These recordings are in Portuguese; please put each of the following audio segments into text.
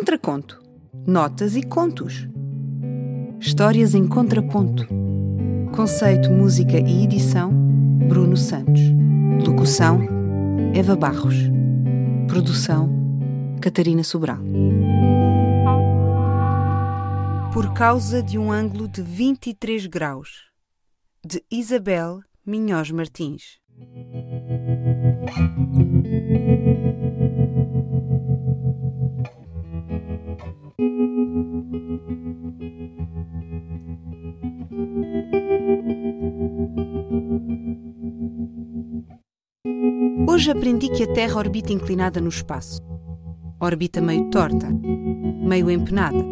Contraconto. Notas e contos. Histórias em contraponto. Conceito, música e edição: Bruno Santos. Locução: Eva Barros. Produção: Catarina Sobral. Por causa de um ângulo de 23 graus. De Isabel Minhoz Martins. Hoje aprendi que a Terra orbita inclinada no espaço. Orbita meio torta, meio empenada.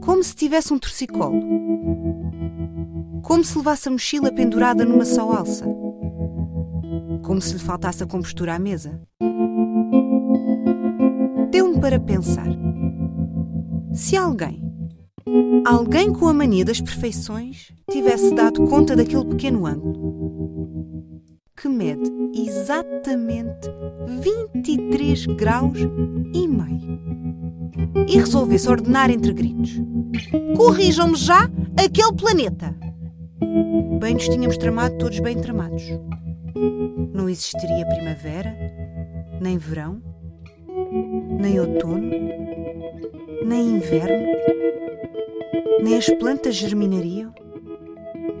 Como se tivesse um torcicolo. Como se levasse a mochila pendurada numa só alça. Como se lhe faltasse a compostura à mesa. Deu-me para pensar. Se alguém, alguém com a mania das perfeições, tivesse dado conta daquele pequeno ângulo, que mede exatamente 23 graus e meio, e resolvesse ordenar entre gritos: Corrijam-me já aquele planeta! Bem nos tínhamos tramado todos bem tramados. Não existiria primavera, nem verão, nem outono, nem inverno, nem as plantas germinariam,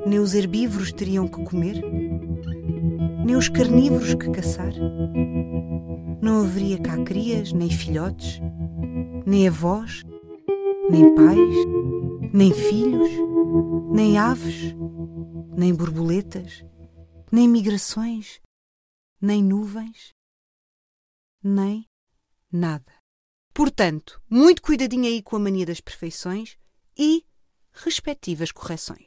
nem os herbívoros teriam que comer, nem os carnívoros que caçar. Não haveria cá crias, nem filhotes, nem avós, nem pais, nem filhos, nem aves, nem borboletas, nem migrações, nem nuvens, nem nada. Portanto, muito cuidadinho aí com a mania das perfeições e respectivas correções.